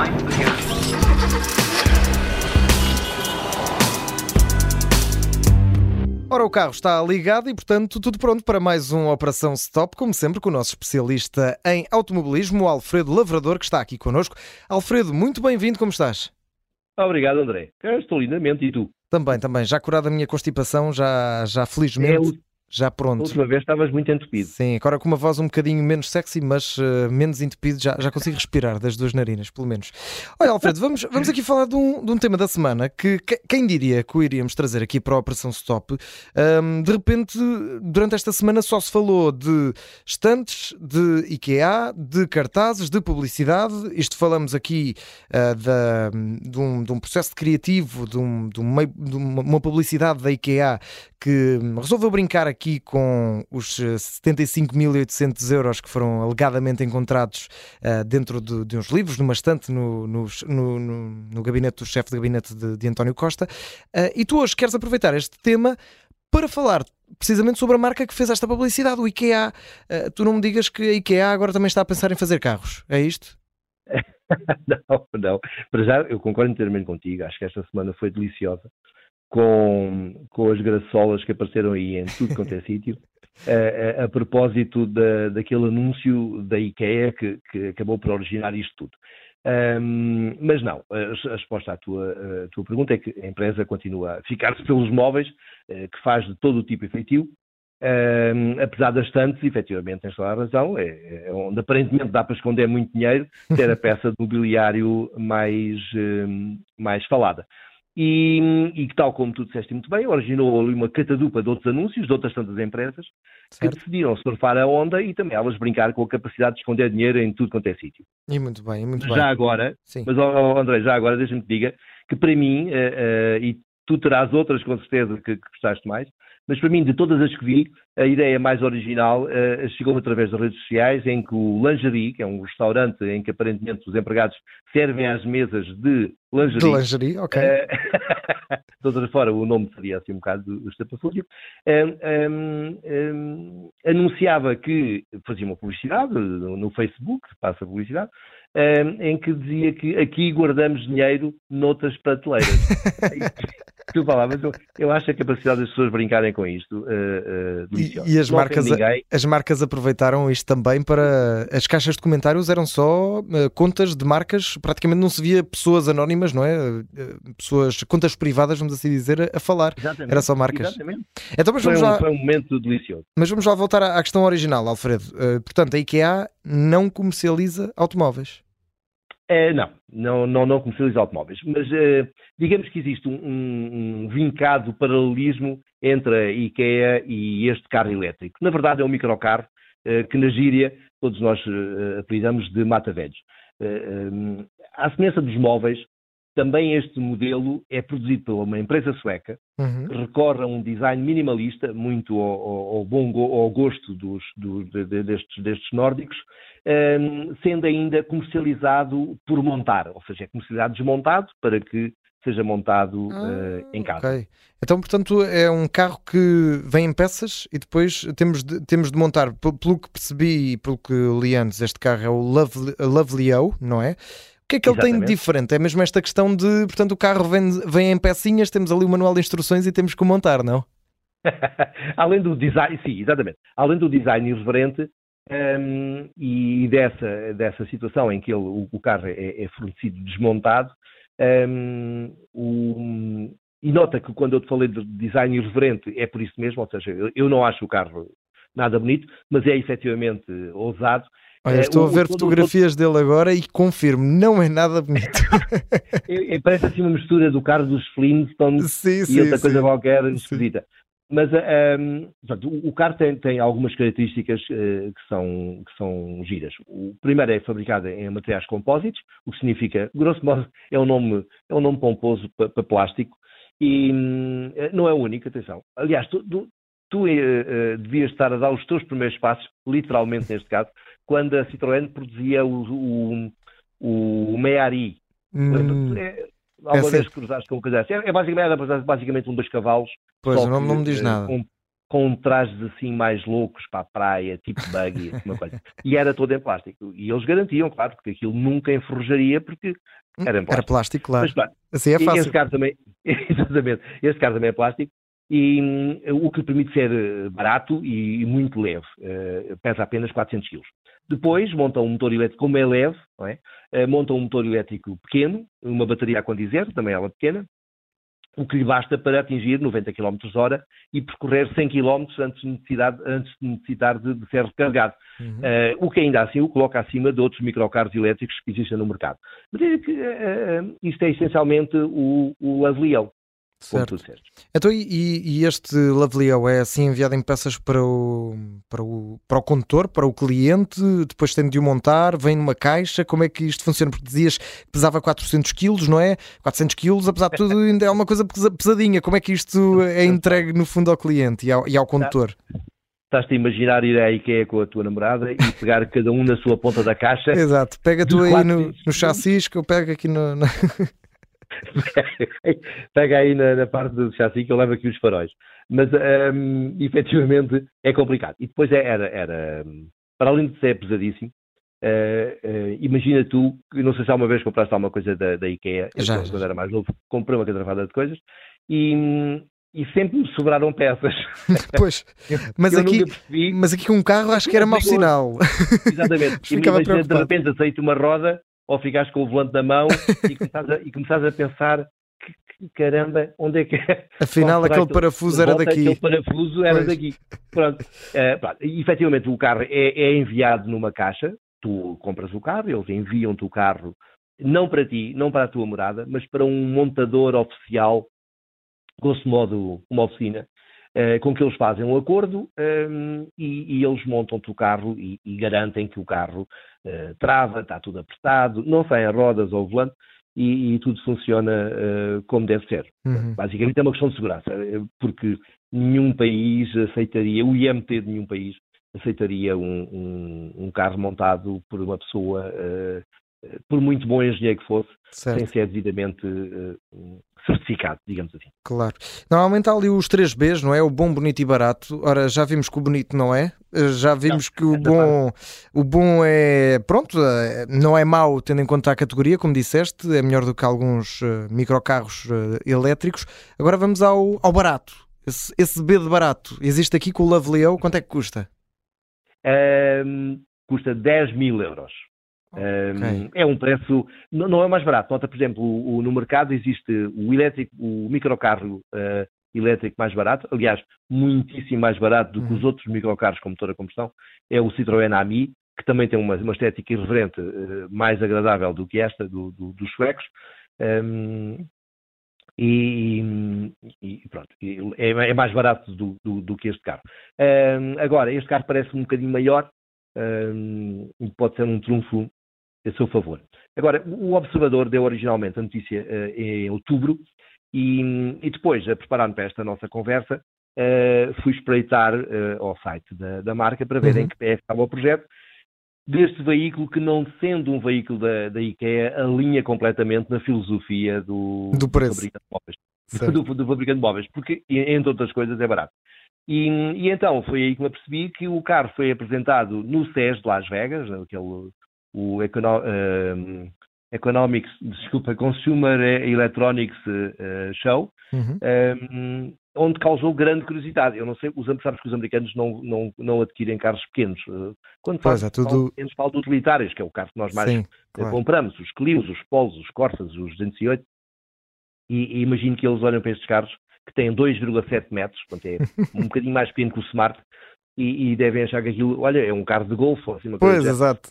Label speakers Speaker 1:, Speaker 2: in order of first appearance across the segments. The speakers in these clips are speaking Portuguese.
Speaker 1: again.
Speaker 2: Ora, o carro está ligado e, portanto, tudo pronto para mais uma Operação Stop, como sempre, com o nosso especialista em automobilismo, o Alfredo Lavrador, que está aqui connosco. Alfredo, muito bem-vindo, como estás?
Speaker 3: Obrigado, André. Eu estou lindamente e tu?
Speaker 2: Também, também. Já curada a minha constipação, já, já felizmente.
Speaker 3: É o-
Speaker 2: Já
Speaker 3: A
Speaker 2: pronto.
Speaker 3: última vez estavas muito entupido.
Speaker 2: Sim, agora com uma voz um bocadinho menos sexy, mas eh, menos entupido, já, já consigo respirar das duas narinas, pelo menos. Olha, Alfredo, vamos, vamos aqui falar de um, de um tema da semana que, que- quem diria que o iríamos trazer aqui para a Operação Stop? Ahm, de repente, durante esta semana só se falou de estantes, de IKEA, de cartazes, de publicidade. Isto falamos aqui ah, da, de, um, de um processo criativo, de, um, de, um meio- de uma, uma publicidade da IKEA que resolveu brincar aqui com os eh, 75.800 euros que foram alegadamente encontrados ah, dentro de, de uns livros, numa estante no, no, no, no- gabinete do chefe de gabinete de, de António Costa. Ah, e tu hoje queres aproveitar este tema para falar precisamente sobre a marca que fez esta publicidade, o IKEA. Ah, tu não me digas que a IKEA agora também está a pensar em fazer carros, é isto?
Speaker 3: Não, não. Para já, eu concordo inteiramente contigo. Acho que esta semana foi deliciosa com, com as graçolas que apareceram aí em tudo quanto é sítio. A, a- a propósito da, daquele anúncio da IKEA que, que acabou por originar isto tudo. Ahm, mas não, a, a resposta à tua, tua pergunta é que a empresa continua a ficar-se pelos móveis, eh, que faz de todo o tipo e feitio, Ahm, apesar das tantas, efetivamente, tens toda a razão, é, é onde aparentemente dá para esconder muito dinheiro, ter a peça de mobiliário mais, ahm, mais falada. E, e que, tal como tu disseste muito bem, originou ali uma catadupa de outros anúncios, de outras tantas empresas, que
Speaker 2: Certo?
Speaker 3: decidiram surfar a onda e também elas brincar com a capacidade de esconder dinheiro em tudo quanto é sítio.
Speaker 2: E muito bem, e muito
Speaker 3: Já
Speaker 2: bem.
Speaker 3: agora,
Speaker 2: Sim.
Speaker 3: mas, ó, André, já agora deixa-me te diga que para mim, eh, eh, e tu terás outras com certeza que, que gostaste mais, mas para mim, de todas as que vi, a ideia mais original eh, chegou através das redes sociais, em que o Lingerie, que é um restaurante em que aparentemente os empregados servem às mesas de lingerie,
Speaker 2: De lingerie, ok.
Speaker 3: eh, de outra fora, o nome seria assim um bocado estapafúrdio, eh, eh, eh, anunciava que fazia uma publicidade no, Facebook, passa publicidade, eh, em que dizia que aqui guardamos dinheiro noutras prateleiras. Desculpa lá, mas eu, eu acho a capacidade das pessoas brincarem com isto eh, deliciosa.
Speaker 2: E, e as
Speaker 3: Não
Speaker 2: marcas, as marcas aproveitaram isto também para. As caixas de comentários eram só eh, contas de marcas, praticamente não se via pessoas anónimas, não é? Pessoas, contas privadas, vamos assim dizer, a, falar.
Speaker 3: Exatamente,
Speaker 2: Era só marcas.
Speaker 3: Exatamente.
Speaker 2: Então, mas
Speaker 3: Foi
Speaker 2: vamos,
Speaker 3: um,
Speaker 2: lá,
Speaker 3: foi um momento delicioso.
Speaker 2: mas vamos lá voltar à, à questão original, Alfredo. Portanto, a IKEA não comercializa automóveis.
Speaker 3: É, não, não, não, não comercializa automóveis, mas eh, digamos que existe um, um, um vincado paralelismo entre a IKEA e este carro elétrico. Na verdade é um microcarro eh, que na gíria todos nós eh, apelidamos de mata-velhos. Eh, à semelhança dos móveis, também este modelo é produzido por uma empresa sueca
Speaker 2: Uhum.
Speaker 3: recorre a um design minimalista, muito ao, ao- ao bom go- ao gosto dos, do- de- de- destes, destes nórdicos, ehm, sendo ainda comercializado por montar, ou seja, é comercializado desmontado para que seja montado eh, em casa.
Speaker 2: Ok. Então, portanto, é um carro que vem em peças e depois temos de, temos de montar, P- pelo que percebi e pelo que li antes, este carro é o Lovely, Lovely-O, não é? O que é que ele tem de
Speaker 3: Exatamente.
Speaker 2: diferente? É mesmo esta questão de, portanto, o carro vem, vem em pecinhas, temos ali o manual de instruções e temos que o montar, não?
Speaker 3: Além do design, sim, exatamente. Além do design irreverente ehm, e dessa, dessa situação em que ele- o, o carro é, é fornecido desmontado, ehm, o- e nota que quando eu te falei de design irreverente é por isso mesmo, ou seja, eu, eu não acho o carro nada bonito, mas é efetivamente ousado.
Speaker 2: Olha,
Speaker 3: É,
Speaker 2: estou
Speaker 3: o-
Speaker 2: a ver fotografias dele agora e confirmo, não é nada bonito.
Speaker 3: É- é- parece assim uma mistura do carro dos Flintstones
Speaker 2: sim,
Speaker 3: e
Speaker 2: sim,
Speaker 3: outra
Speaker 2: sim.
Speaker 3: coisa qualquer esquisita. Mas ehm, portanto, o o carro tem, tem algumas características eh, que, são, que são giras. O primeiro é fabricado em materiais compósitos, o que significa, grosso modo, é um nome, é um nome pomposo para plástico e hum, não é o único, atenção. Aliás, tu, tu- tu, eh, eh, devias estar a dar os teus primeiros passos, literalmente neste caso, quando a Citroën produzia o, o, o Meari.
Speaker 2: Hum,
Speaker 3: É, alguma
Speaker 2: é-
Speaker 3: vez cruzaste com o coisa assim. É, é basicamente, é basicamente um dois cavalos.
Speaker 2: pois, o nome não me diz
Speaker 3: eh,
Speaker 2: nada.
Speaker 3: Com, com trajes assim mais loucos para a praia, tipo buggy, assim, uma coisa. E era todo em plástico. E eles garantiam, claro, porque aquilo nunca enferrujaria, porque
Speaker 2: Hum,
Speaker 3: era em plástico.
Speaker 2: Era plástico, claro.
Speaker 3: Mas, claro,
Speaker 2: Assim é fácil.
Speaker 3: Esse carro também, exatamente, esse carro também é plástico e hum, o que lhe permite ser eh, barato e, muito leve, eh, pesa apenas 400 kg. Depois montam um motor elétrico, como é leve, é? Eh, montam um motor elétrico pequeno, uma bateria a condizer, também ela pequena, o que lhe basta para atingir 90 km hora e percorrer 100 km antes de, necessidade, antes de necessitar de, de ser recarregado.
Speaker 2: Uhum.
Speaker 3: Eh, o que ainda assim o coloca acima de outros microcarros elétricos que existem no mercado. Mas é que eh, isto é essencialmente o, o
Speaker 2: Certo. Então, e, e este Lovelyão é assim enviado em peças para o, para, o, para o condutor, para o cliente, depois tem de o montar, vem numa caixa, como é que isto funciona? Porque dizias que pesava 400 quilos, não é? 400 quilos, apesar de tudo, ainda é uma coisa pesa- pesadinha. Como é que isto é entregue no fundo ao cliente e ao, e ao condutor?
Speaker 3: Estás-te a imaginar ir à IKEA com a tua namorada e pegar cada um na sua ponta da caixa.
Speaker 2: Exato, pega tu aí no,
Speaker 3: 400
Speaker 2: no chassis que eu pego aqui no.
Speaker 3: Pega aí na, na parte do chassi que eu levo aqui os faróis. Mas hum, efetivamente é complicado. E depois é- era, era para além de ser pesadíssimo, eh, eh, imagina tu, que não sei se há uma vez compraste alguma coisa da, da IKEA,
Speaker 2: Já,
Speaker 3: quando
Speaker 2: já,
Speaker 3: era mais novo, comprei uma catrafada de coisas e, e sempre me sobraram peças.
Speaker 2: Pois, mas
Speaker 3: eu
Speaker 2: aqui, mas aqui com um carro acho que era mau sinal.
Speaker 3: exatamente, e imagina de repente aceito uma roda ou ficaste com o volante na mão e começares a, e começares a pensar caramba, onde é que é?
Speaker 2: Afinal, aquele parafuso era daqui.
Speaker 3: Aquele parafuso era
Speaker 2: Pois.
Speaker 3: daqui. Pronto. Eh, pronto. E, efetivamente, o carro é, é enviado numa caixa. Tu compras o carro, eles enviam-te o carro, não para ti, não para a tua morada, mas para um montador oficial, grosso modo, uma oficina, eh, com que eles fazem um acordo ehm, e, e eles montam-te o carro e, e garantem que o carro eh, trava, está tudo apertado, não saem rodas ou volante e, e tudo funciona eh, como deve ser.
Speaker 2: Uhum.
Speaker 3: Basicamente é uma questão de segurança, porque nenhum país aceitaria, o IMT de nenhum país aceitaria um, um- um carro montado por uma pessoa, por muito bom engenheiro que fosse, sem
Speaker 2: Certo,
Speaker 3: ser devidamente eh, certificado, digamos assim.
Speaker 2: claro. Normalmente há ali os três Bs, não é? O bom, bonito e barato. Ora, já vimos que o bonito não é. Eh, Já vimos que o bom, o bom é, pronto, eh, não é mau tendo em conta a categoria, como disseste, é melhor do que alguns eh, microcarros eh, elétricos. Agora vamos ao, ao barato. Esse, esse B de barato existe aqui com o Lovely quanto é que custa?
Speaker 3: Ahm, custa 10 mil euros. Ahm,
Speaker 2: Ok.
Speaker 3: É um preço, não, é mais barato. Nota, por exemplo, o- o- no mercado existe o elétrico, o microcarro ah, elétrico mais barato, aliás, muitíssimo mais barato do que os
Speaker 2: Uhum.
Speaker 3: outros microcarros com motor a combustão, é o Citroën Ami, que também tem uma, uma estética irreverente ah, mais agradável do que esta do- do- dos suecos. Ahm, e, e pronto, é, é mais barato do, do- que este carro. Ahm, agora, este carro parece um bocadinho maior e pode ser um trunfo a seu favor. Agora, o Observador deu originalmente a notícia eh, em outubro e, e depois, a preparar-me para esta nossa conversa, eh, fui espreitar eh, ao site da, da marca para ver
Speaker 2: Uhum.
Speaker 3: em que pé estava o projeto deste veículo que, não sendo um veículo da, da IKEA, alinha completamente na filosofia do,
Speaker 2: Do preço.
Speaker 3: fabricante de móveis do, do fabricante de móveis, porque, entre outras coisas, é barato. E, e então foi aí que me apercebi que o carro foi apresentado no CES de Las Vegas, aquele, o Econo, ehm, Economics, desculpa, Consumer Electronics eh, Show,
Speaker 2: Uhum.
Speaker 3: ehm, onde causou grande curiosidade. Eu não sei, os, sabes que os americanos não, não, não adquirem carros pequenos. Eh, Quando
Speaker 2: Pois,
Speaker 3: falo,
Speaker 2: é tudo-
Speaker 3: falo de pequenos, falo de utilitários, que é o carro que nós mais
Speaker 2: Sim,
Speaker 3: eh,
Speaker 2: claro.
Speaker 3: compramos, os Clios, os Polos, os Corsas, os 208, e, e imagino que eles olham para estes carros que têm 2,7 metros, portanto é um bocadinho mais pequeno que o Smart, e, e devem achar que aquilo, olha, é um carro de golfe ou assim, uma coisa
Speaker 2: Pois,
Speaker 3: género.
Speaker 2: exato.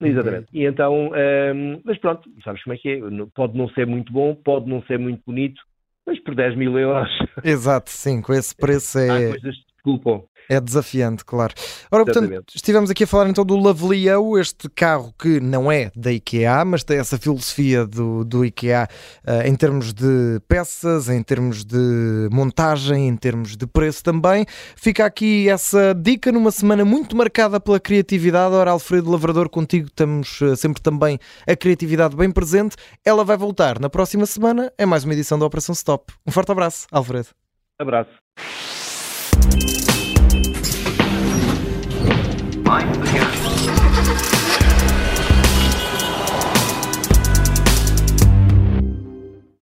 Speaker 3: Exatamente. E então, hum, mas pronto, sabes como é que é? Pode não ser muito bom, pode não ser muito bonito, mas por 10 mil euros
Speaker 2: Exato, sim, com esse preço
Speaker 3: há
Speaker 2: é,
Speaker 3: coisas que desculpam.
Speaker 2: É desafiante, claro. Ora, portanto,
Speaker 3: Exatamente.
Speaker 2: estivemos aqui a falar então do Lovelyão, este carro que não é da IKEA, mas tem essa filosofia do, do IKEA eh, em termos de peças, em termos de montagem, em termos de preço também. Fica aqui essa dica numa semana muito marcada pela criatividade. Ora, Alfredo Lavrador, contigo estamos eh, sempre também a criatividade bem presente. Ela vai voltar na próxima semana. É mais uma edição da Operação Stop. Um forte abraço, Alfredo.
Speaker 3: Abraço.
Speaker 1: Mind the gap.